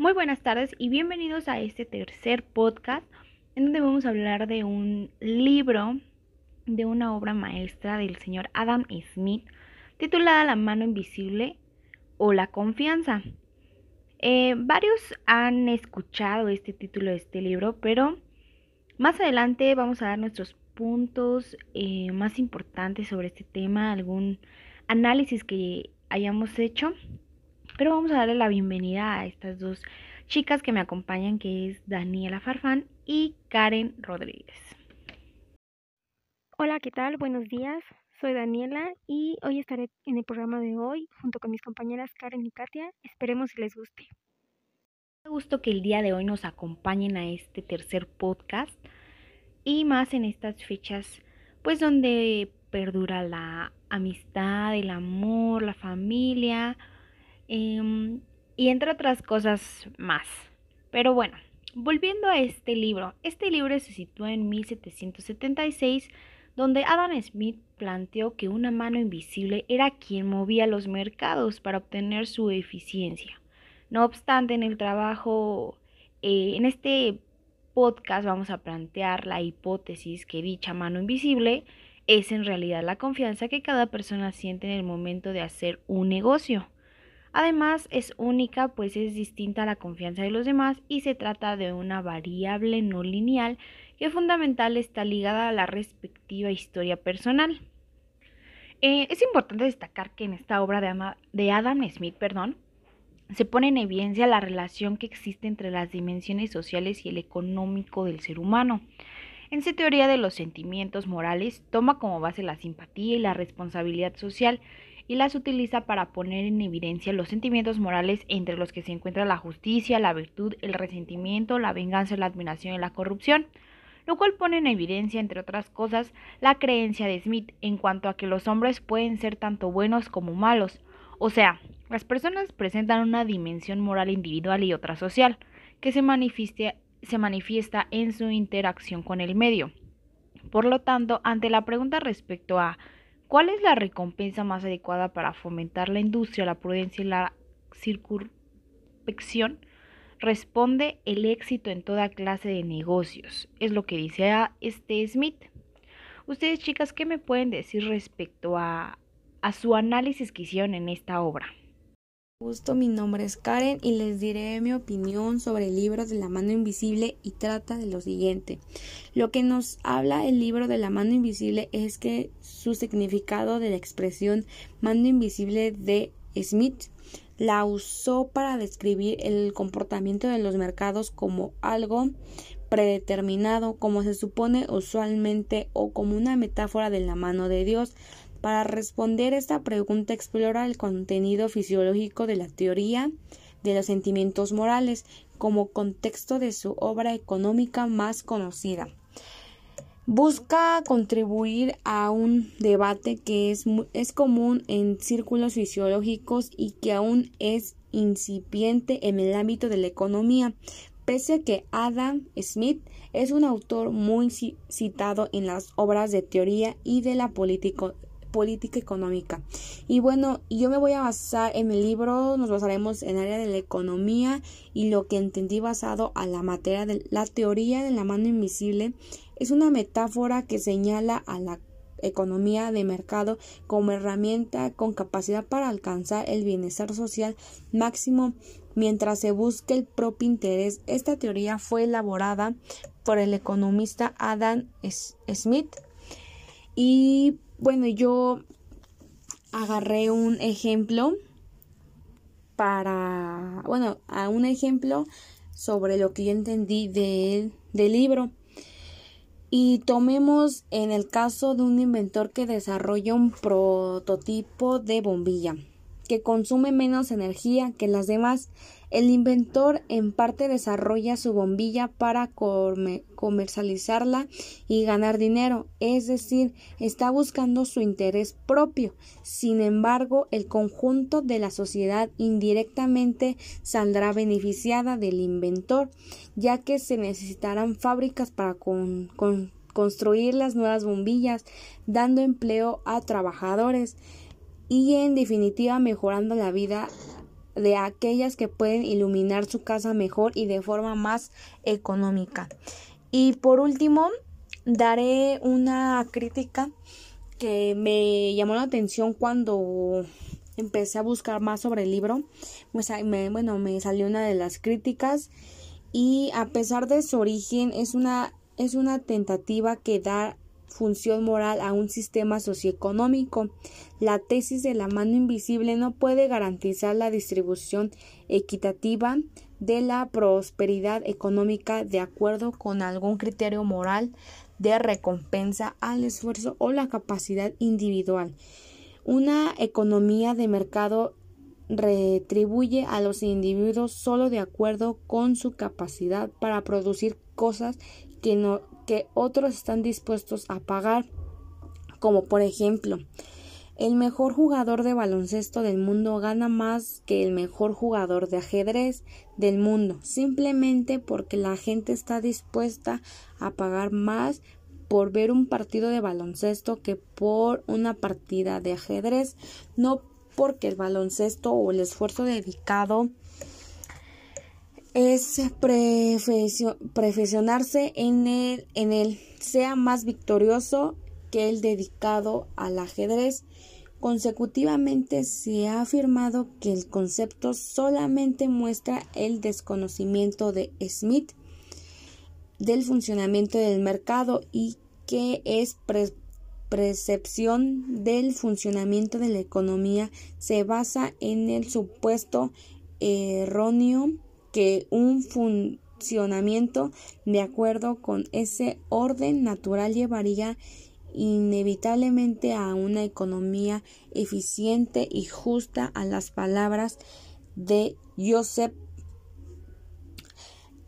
Muy buenas tardes y bienvenidos a este tercer podcast en donde vamos a hablar de un libro, de una obra maestra del señor Adam Smith titulada La mano invisible o La confianza. Eh, varios han escuchado este título de este libro, pero más adelante vamos a dar nuestros puntos eh, más importantes sobre este tema, algún análisis que hayamos hecho. Pero vamos a darle la bienvenida a estas dos chicas que me acompañan, que es Daniela Farfán y Karen Rodríguez. Hola, ¿qué tal? Buenos días. Soy Daniela y hoy estaré en el programa de hoy junto con mis compañeras Karen y Katia. Esperemos si les guste. Me gusto que el día de hoy nos acompañen a este tercer podcast y más en estas fechas pues donde perdura la amistad, el amor, la familia em, y entre otras cosas más. Pero bueno, volviendo a este libro, este libro se sitúa en 1776 donde Adam Smith planteó que una mano invisible era quien movía los mercados para obtener su eficiencia. No obstante, en el trabajo, eh, en este podcast vamos a plantear la hipótesis que dicha mano invisible es en realidad la confianza que cada persona siente en el momento de hacer un negocio. Además, es única pues es distinta a la confianza de los demás y se trata de una variable no lineal que fundamental está ligada a la respectiva historia personal. Eh, es importante destacar que en esta obra de, de Adam Smith, perdón, se pone en evidencia la relación que existe entre las dimensiones sociales y el económico del ser humano. En su teoría de los sentimientos morales, toma como base la simpatía y la responsabilidad social y las utiliza para poner en evidencia los sentimientos morales entre los que se encuentra la justicia, la virtud, el resentimiento, la venganza, la admiración y la corrupción lo cual pone en evidencia, entre otras cosas, la creencia de Smith en cuanto a que los hombres pueden ser tanto buenos como malos, o sea, las personas presentan una dimensión moral individual y otra social, que se, se manifiesta en su interacción con el medio. Por lo tanto, ante la pregunta respecto a cuál es la recompensa más adecuada para fomentar la industria, la prudencia y la circunspección, responde el éxito en toda clase de negocios. Es lo que dice este Smith. Ustedes chicas, ¿qué me pueden decir respecto a, a su análisis que hicieron en esta obra? Mi nombre es Karen y les diré mi opinión sobre el libro de la mano invisible y trata de lo siguiente. Lo que nos habla el libro de la mano invisible es que su significado de la expresión mano invisible de Smith la usó para describir el comportamiento de los mercados como algo predeterminado, como se supone usualmente, o como una metáfora de la mano de Dios. Para responder esta pregunta explora el contenido fisiológico de la teoría de los sentimientos morales como contexto de su obra económica más conocida. Busca contribuir a un debate que es, es común en círculos fisiológicos y que aún es incipiente en el ámbito de la economía, pese a que Adam Smith es un autor muy citado en las obras de teoría y de la política económica. Y bueno, yo me voy a basar en mi libro, nos basaremos en el área de la economía y lo que entendí basado a la materia de la teoría de la mano invisible es una metáfora que señala a la economía de mercado como herramienta con capacidad para alcanzar el bienestar social máximo mientras se busque el propio interés. Esta teoría fue elaborada por el economista Adam Smith y bueno, yo agarré un ejemplo para, bueno, a un ejemplo sobre lo que yo entendí del, del libro. Y tomemos en el caso de un inventor que desarrolla un prototipo de bombilla que consume menos energía que las demás. El inventor en parte desarrolla su bombilla para comercializarla y ganar dinero, es decir, está buscando su interés propio. Sin embargo, el conjunto de la sociedad indirectamente saldrá beneficiada del inventor, ya que se necesitarán fábricas para construir las nuevas bombillas, dando empleo a trabajadores y en definitiva mejorando la vida de aquellas que pueden iluminar su casa mejor y de forma más económica. Y por último, daré una crítica que me llamó la atención cuando empecé a buscar más sobre el libro. Pues, me, bueno, me salió una de las críticas y a pesar de su origen es una, es una tentativa que da función moral a un sistema socioeconómico. La tesis de la mano invisible no puede garantizar la distribución equitativa de la prosperidad económica de acuerdo con algún criterio moral de recompensa al esfuerzo o la capacidad individual. Una economía de mercado retribuye a los individuos solo de acuerdo con su capacidad para producir cosas que, no, que otros están dispuestos a pagar, como por ejemplo, el mejor jugador de baloncesto del mundo gana más que el mejor jugador de ajedrez del mundo, simplemente porque la gente está dispuesta a pagar más por ver un partido de baloncesto que por una partida de ajedrez, no porque el baloncesto o el esfuerzo dedicado es profesionarse en él, en sea más victorioso que el dedicado al ajedrez. Consecutivamente se ha afirmado que el concepto solamente muestra el desconocimiento de Smith del funcionamiento del mercado y que es percepción del funcionamiento de la economía se basa en el supuesto erróneo que un funcionamiento de acuerdo con ese orden natural llevaría inevitablemente a una economía eficiente y justa a las palabras de Joseph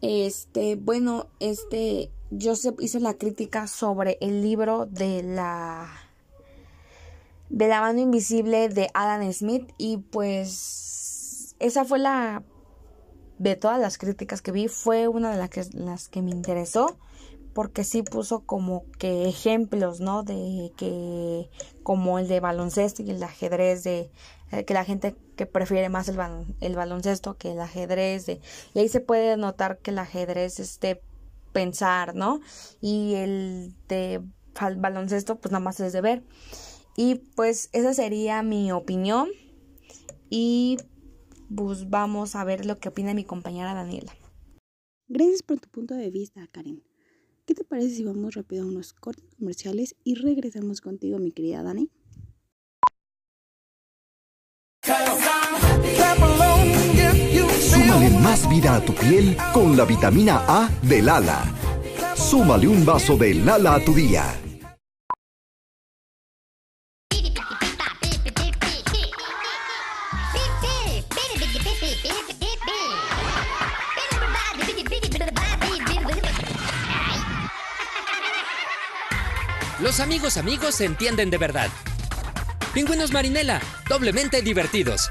este bueno este Joseph hizo la crítica sobre el libro de la de la mano invisible de Adam Smith y pues esa fue la de todas las críticas que vi fue una de las que, las que me interesó porque sí puso como que ejemplos, ¿no? De que como el de baloncesto y el ajedrez, de eh, que la gente que prefiere más el, el baloncesto que el ajedrez, de, y ahí se puede notar que el ajedrez este pensar, ¿no? Y el de baloncesto pues nada más es de ver. Y pues esa sería mi opinión y pues vamos a ver lo que opina mi compañera Daniela. Gracias por tu punto de vista, Karen. ¿Qué te parece si vamos rápido a unos cortes comerciales y regresamos contigo, mi querida Dani? Súmale más vida a tu piel con la vitamina A de Lala. Súmale un vaso de Lala a tu día. Los amigos amigos se entienden de verdad. Pingüinos Marinela, doblemente divertidos.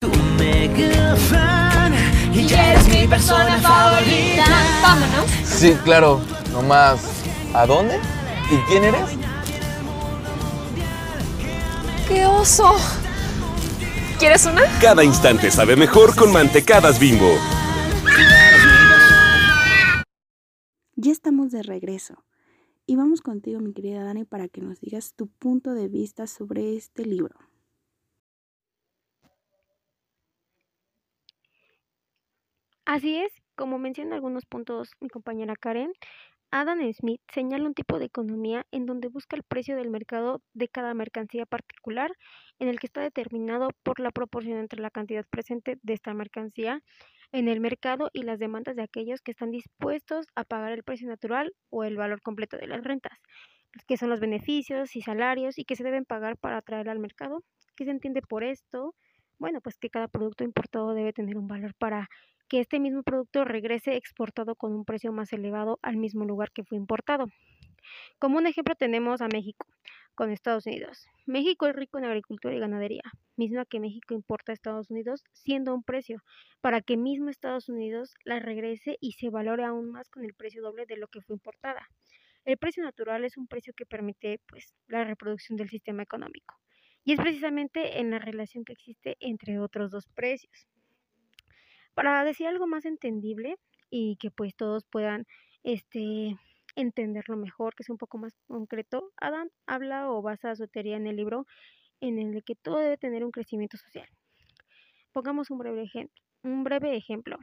Tú mega fan y eres mi persona favorita. Vámonos. Sí, claro. Nomás, ¿a dónde? ¿Y quién eres? ¡Qué oso! ¿Quieres una? Cada instante sabe mejor con mantecadas bimbo. De regreso. Y vamos contigo, mi querida Dani, para que nos digas tu punto de vista sobre este libro. Así es, como menciona algunos puntos mi compañera Karen, Adam Smith señala un tipo de economía en donde busca el precio del mercado de cada mercancía particular, en el que está determinado por la proporción entre la cantidad presente de esta mercancía en el mercado y las demandas de aquellos que están dispuestos a pagar el precio natural o el valor completo de las rentas, que son los beneficios y salarios y que se deben pagar para atraer al mercado. ¿Qué se entiende por esto? Bueno, pues que cada producto importado debe tener un valor para que este mismo producto regrese exportado con un precio más elevado al mismo lugar que fue importado. Como un ejemplo tenemos a México con Estados Unidos. México es rico en agricultura y ganadería, misma que México importa a Estados Unidos siendo un precio, para que mismo Estados Unidos la regrese y se valore aún más con el precio doble de lo que fue importada. El precio natural es un precio que permite pues la reproducción del sistema económico Y es precisamente en la relación que existe entre otros dos precios. Para decir algo más entendible y que pues todos puedan este, entenderlo mejor, que sea un poco más concreto, Adam habla o basa su teoría en el libro en el que todo debe tener un crecimiento social. Pongamos un breve ejemplo. Un breve ejemplo.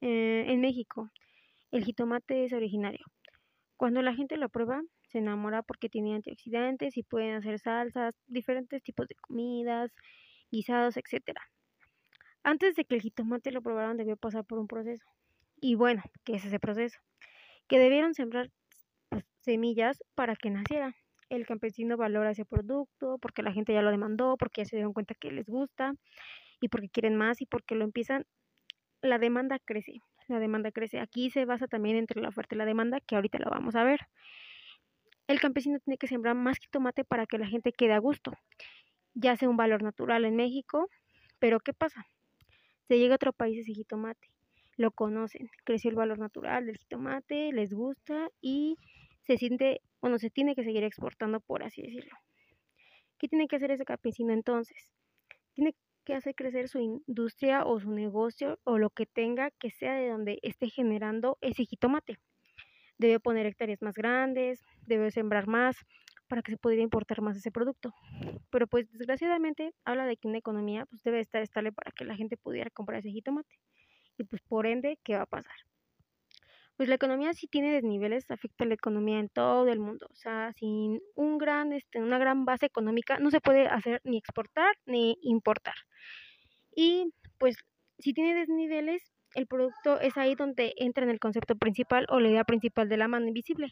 Eh, en México, el jitomate es originario. Cuando la gente lo prueba, se enamora porque tiene antioxidantes y pueden hacer salsas, diferentes tipos de comidas, guisados, etc. Antes de que el jitomate lo probaran debió pasar por un proceso. Y bueno, ¿qué es ese proceso? Que debieron sembrar pues, semillas para que naciera. El campesino valora ese producto porque la gente ya lo demandó, porque ya se dieron cuenta que les gusta y porque quieren más y porque lo empiezan, la demanda crece, la demanda crece. Aquí se basa también entre la oferta y la demanda, que ahorita lo vamos a ver. El campesino tiene que sembrar más jitomate para que la gente quede a gusto, ya sea un valor natural en México, pero ¿qué pasa? Se llega a otro país ese jitomate, lo conocen, creció el valor natural del jitomate, les gusta y se siente, bueno, se tiene que seguir exportando, por así decirlo. ¿Qué tiene que hacer ese campesino entonces? Tiene que hacer crecer su industria o su negocio o lo que tenga que sea de donde esté generando ese jitomate. Debe poner hectáreas más grandes, debe sembrar más para que se pudiera importar más ese producto. Pero pues desgraciadamente habla de que una economía pues debe estar estable para que la gente pudiera comprar ese jitomate. Y pues por ende, ¿qué va a pasar? Pues la economía si tiene desniveles, afecta a la economía en todo el mundo. O sea, sin un gran, este, una gran base económica no se puede hacer ni exportar ni importar. Y pues si tiene desniveles, el producto es ahí donde entra en el concepto principal o la idea principal de la mano invisible,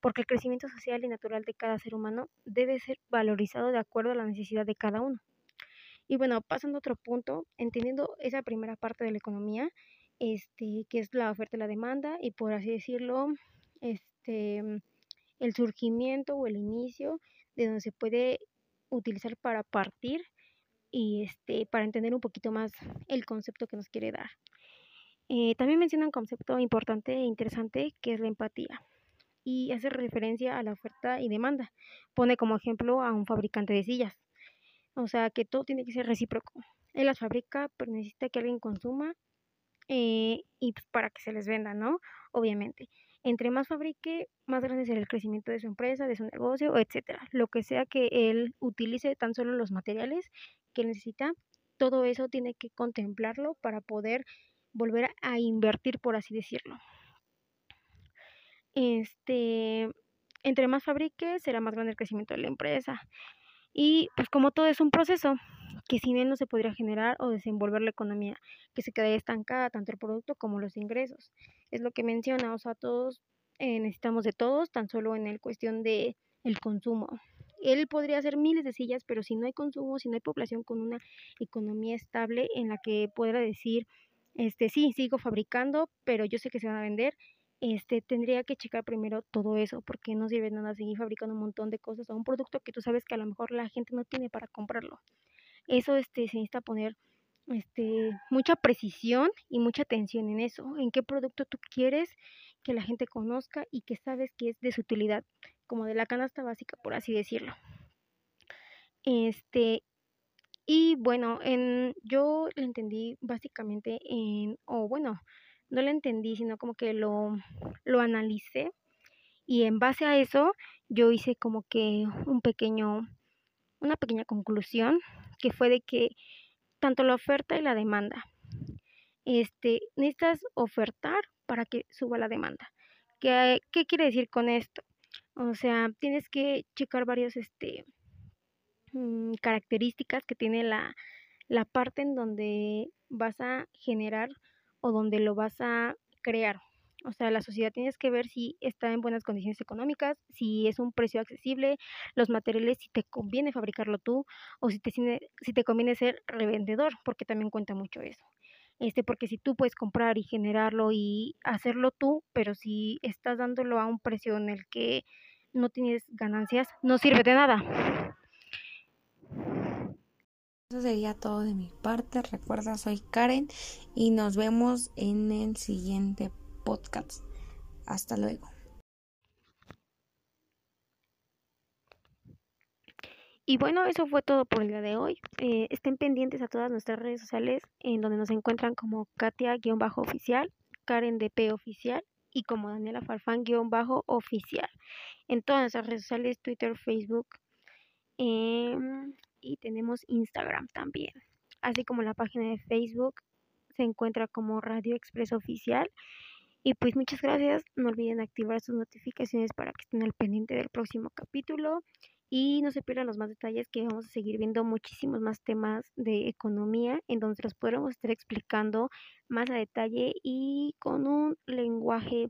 porque el crecimiento social y natural de cada ser humano debe ser valorizado de acuerdo a la necesidad de cada uno. Y bueno, pasando a otro punto, entendiendo esa primera parte de la economía, este, que es la oferta y la demanda, y por así decirlo, este, el surgimiento o el inicio de donde se puede utilizar para partir y este, para entender un poquito más el concepto que nos quiere dar. Eh, también menciona un concepto importante e interesante que es la empatía y hace referencia a la oferta y demanda. Pone como ejemplo a un fabricante de sillas. O sea que todo tiene que ser recíproco. Él las fabrica, pero necesita que alguien consuma eh, y pues, para que se les venda, ¿no? Obviamente. Entre más fabrique, más grande será el crecimiento de su empresa, de su negocio, etcétera. Lo que sea que él utilice tan solo los materiales que necesita, todo eso tiene que contemplarlo para poder volver a invertir, por así decirlo. Este, entre más fabrique, será más grande el crecimiento de la empresa. Y pues como todo es un proceso, que sin él no se podría generar o desenvolver la economía, que se quedaría estancada tanto el producto como los ingresos. Es lo que menciona, o sea, todos eh, necesitamos de todos, tan solo en el cuestión de el consumo. Él podría hacer miles de sillas, pero si no hay consumo, si no hay población con una economía estable en la que pueda decir, este, sí, sigo fabricando, pero yo sé que se van a vender, este, tendría que checar primero todo eso, porque no sirve nada seguir fabricando un montón de cosas o un producto que tú sabes que a lo mejor la gente no tiene para comprarlo. Eso este, se necesita poner este, mucha precisión y mucha atención en eso, en qué producto tú quieres que la gente conozca y que sabes que es de su utilidad, como de la canasta básica, por así decirlo. Este, y bueno, en, yo lo entendí básicamente en, o bueno, no lo entendí, sino como que lo, lo analicé y en base a eso yo hice como que un pequeño, una pequeña conclusión que fue de que tanto la oferta y la demanda, este, necesitas ofertar para que suba la demanda. ¿Qué, qué quiere decir con esto? O sea, tienes que checar varias este, mm, características que tiene la, la parte en donde vas a generar o donde lo vas a crear. O sea, la sociedad tienes que ver si está en buenas condiciones económicas, si es un precio accesible, los materiales, si te conviene fabricarlo tú o si te, si te conviene ser revendedor, porque también cuenta mucho eso. Este, porque si tú puedes comprar y generarlo y hacerlo tú, pero si estás dándolo a un precio en el que no tienes ganancias, no sirve de nada. Eso sería todo de mi parte. Recuerda, soy Karen y nos vemos en el siguiente podcast. Hasta luego. Y bueno, eso fue todo por el día de hoy. Eh, estén pendientes a todas nuestras redes sociales en donde nos encuentran como Katia-oficial, Karen DP oficial y como Daniela Farfán-oficial. En todas nuestras redes sociales, Twitter, Facebook em, y tenemos Instagram también. Así como la página de Facebook se encuentra como Radio Express Oficial. Y pues muchas gracias. No olviden activar sus notificaciones para que estén al pendiente del próximo capítulo y no se pierdan los más detalles que vamos a seguir viendo muchísimos más temas de economía en donde los podremos estar explicando más a detalle y con un lenguaje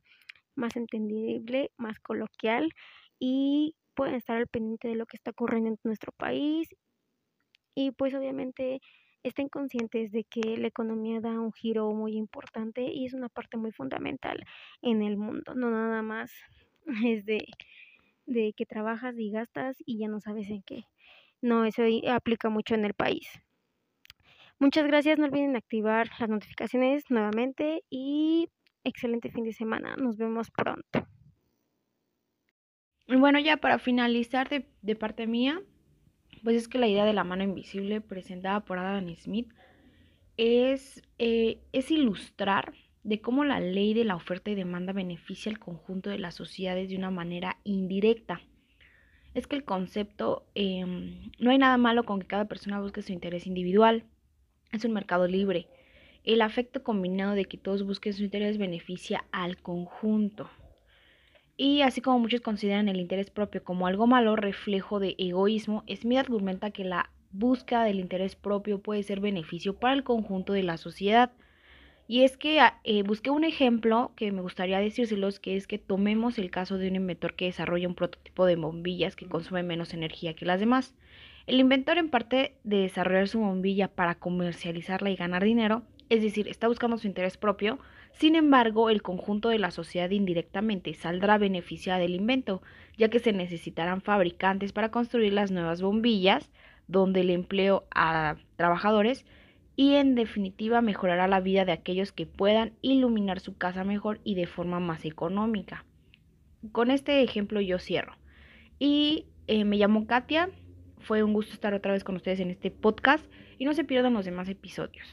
más entendible, más coloquial y pueden estar al pendiente de lo que está ocurriendo en nuestro país y pues obviamente estén conscientes de que la economía da un giro muy importante y es una parte muy fundamental en el mundo, no nada más es de de que trabajas y gastas y ya no sabes en qué. No, eso aplica mucho en el país. Muchas gracias, no olviden activar las notificaciones nuevamente y excelente fin de semana. Nos vemos pronto. Bueno, ya para finalizar de, de parte mía, pues es que la idea de la mano invisible presentada por Adam Smith es, eh, es ilustrar de cómo la ley de la oferta y demanda beneficia al conjunto de las sociedades de una manera indirecta. Es que el concepto, em, no hay nada malo con que cada persona busque su interés individual. Es un mercado libre. El afecto combinado de que todos busquen su interés beneficia al conjunto. Y así como muchos consideran el interés propio como algo malo, reflejo de egoísmo, Smith argumenta que la búsqueda del interés propio puede ser beneficio para el conjunto de la sociedad. Y es que ah, eh, busqué un ejemplo que me gustaría decírselos, que es que tomemos el caso de un inventor que desarrolla un prototipo de bombillas que consume menos energía que las demás. El inventor en parte de desarrollar su bombilla para comercializarla y ganar dinero, es decir, está buscando su interés propio, sin embargo, el conjunto de la sociedad indirectamente saldrá beneficiada del invento, ya que se necesitarán fabricantes para construir las nuevas bombillas, donde el empleo a trabajadores y en definitiva mejorará la vida de aquellos que puedan iluminar su casa mejor y de forma más económica. Con este ejemplo yo cierro. Y eh, me llamo Katia, fue un gusto estar otra vez con ustedes en este podcast y no se pierdan los demás episodios.